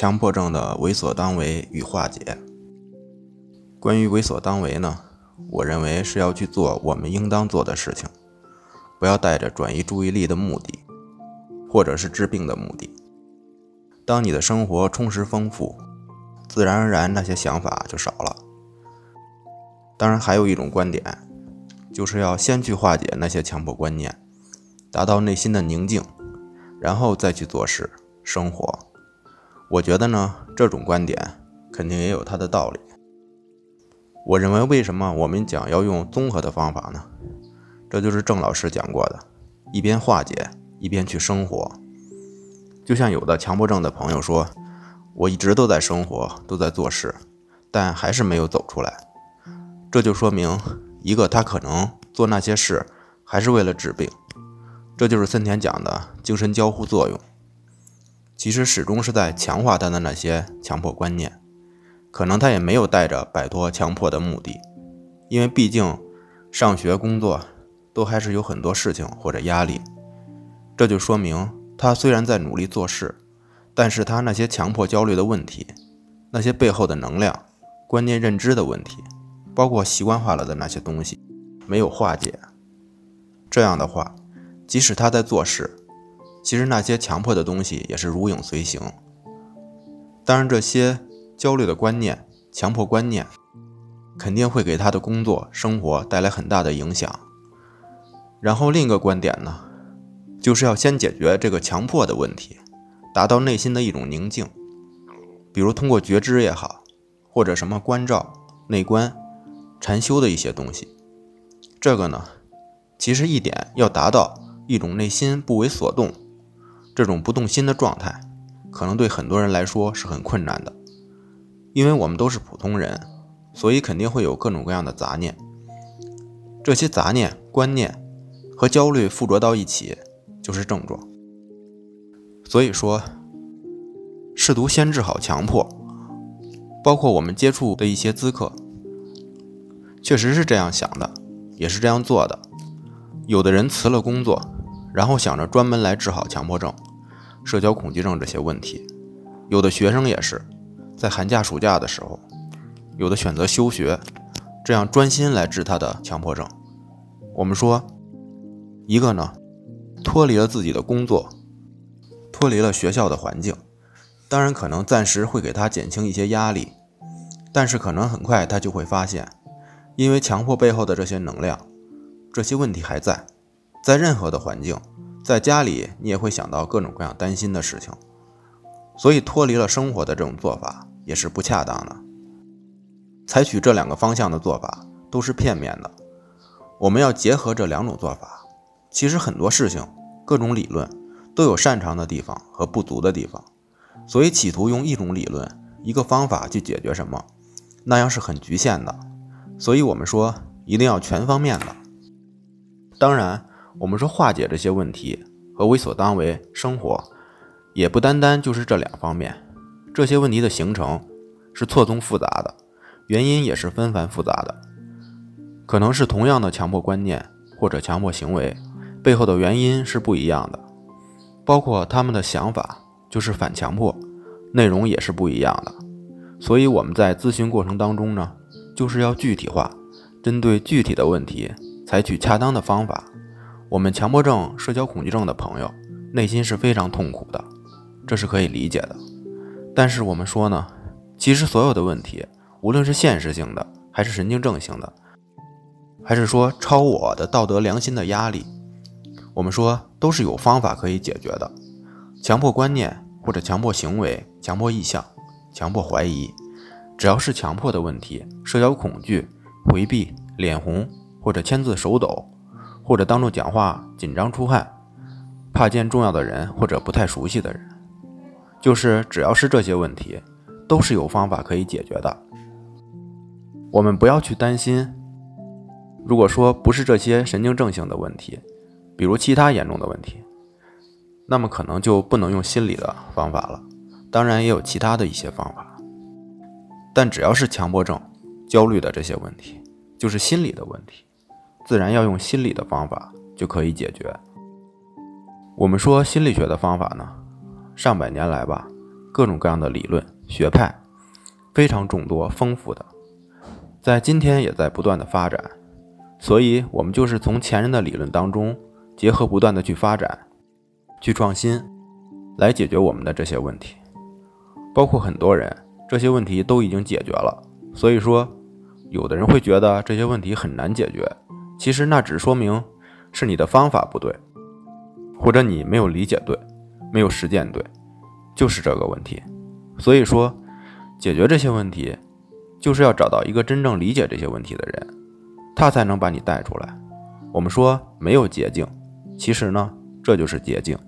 强迫症的为所当为与化解。关于为所当为呢，我认为是要去做我们应当做的事情，不要带着转移注意力的目的，或者是治病的目的。当你的生活充实丰富，自然而然那些想法就少了。当然，还有一种观点，就是要先去化解那些强迫观念，达到内心的宁静，然后再去做事生活。我觉得呢，这种观点肯定也有它的道理。我认为，为什么我们讲要用综合的方法呢？这就是郑老师讲过的，一边化解，一边去生活。就像有的强迫症的朋友说，我一直都在生活，都在做事，但还是没有走出来。这就说明，一个他可能做那些事还是为了治病，这就是森田讲的精神交互作用。其实始终是在强化他的那些强迫观念，可能他也没有带着摆脱强迫的目的，因为毕竟上学、工作都还是有很多事情或者压力。这就说明他虽然在努力做事，但是他那些强迫焦虑的问题，那些背后的能量、观念认知的问题，包括习惯化了的那些东西，没有化解。这样的话，即使他在做事，其实那些强迫的东西也是如影随形。当然，这些焦虑的观念、强迫观念，肯定会给他的工作、生活带来很大的影响。然后另一个观点呢，就是要先解决这个强迫的问题，达到内心的一种宁静。比如通过觉知也好，或者什么关照、内观、禅修的一些东西。这个呢，其实一点要达到一种内心不为所动。这种不动心的状态，可能对很多人来说是很困难的，因为我们都是普通人，所以肯定会有各种各样的杂念。这些杂念、观念和焦虑附着到一起，就是症状。所以说，试图先治好强迫，包括我们接触的一些咨客，确实是这样想的，也是这样做的。有的人辞了工作，然后想着专门来治好强迫症。社交恐惧症这些问题，有的学生也是在寒假、暑假的时候，有的选择休学，这样专心来治他的强迫症。我们说，一个呢，脱离了自己的工作，脱离了学校的环境，当然可能暂时会给他减轻一些压力，但是可能很快他就会发现，因为强迫背后的这些能量，这些问题还在，在任何的环境。在家里，你也会想到各种各样担心的事情，所以脱离了生活的这种做法也是不恰当的。采取这两个方向的做法都是片面的，我们要结合这两种做法。其实很多事情、各种理论都有擅长的地方和不足的地方，所以企图用一种理论、一个方法去解决什么，那样是很局限的。所以我们说一定要全方面的。当然。我们说化解这些问题和为所当为生活，也不单单就是这两方面。这些问题的形成是错综复杂的，原因也是纷繁复杂的。可能是同样的强迫观念或者强迫行为，背后的原因是不一样的。包括他们的想法就是反强迫，内容也是不一样的。所以我们在咨询过程当中呢，就是要具体化，针对具体的问题，采取恰当的方法。我们强迫症、社交恐惧症的朋友内心是非常痛苦的，这是可以理解的。但是我们说呢，其实所有的问题，无论是现实性的，还是神经症性的，还是说超我的道德良心的压力，我们说都是有方法可以解决的。强迫观念或者强迫行为、强迫意向、强迫怀疑，只要是强迫的问题，社交恐惧、回避、脸红或者签字手抖。或者当众讲话紧张出汗，怕见重要的人或者不太熟悉的人，就是只要是这些问题，都是有方法可以解决的。我们不要去担心。如果说不是这些神经症性的问题，比如其他严重的问题，那么可能就不能用心理的方法了。当然也有其他的一些方法，但只要是强迫症、焦虑的这些问题，就是心理的问题。自然要用心理的方法就可以解决。我们说心理学的方法呢，上百年来吧，各种各样的理论学派，非常众多丰富的，在今天也在不断的发展。所以，我们就是从前人的理论当中，结合不断的去发展、去创新，来解决我们的这些问题。包括很多人，这些问题都已经解决了。所以说，有的人会觉得这些问题很难解决，其实那只说明是你的方法不对，或者你没有理解对，没有实践对。就是这个问题，所以说解决这些问题，就是要找到一个真正理解这些问题的人，他才能把你带出来。我们说没有捷径，其实呢，这就是捷径。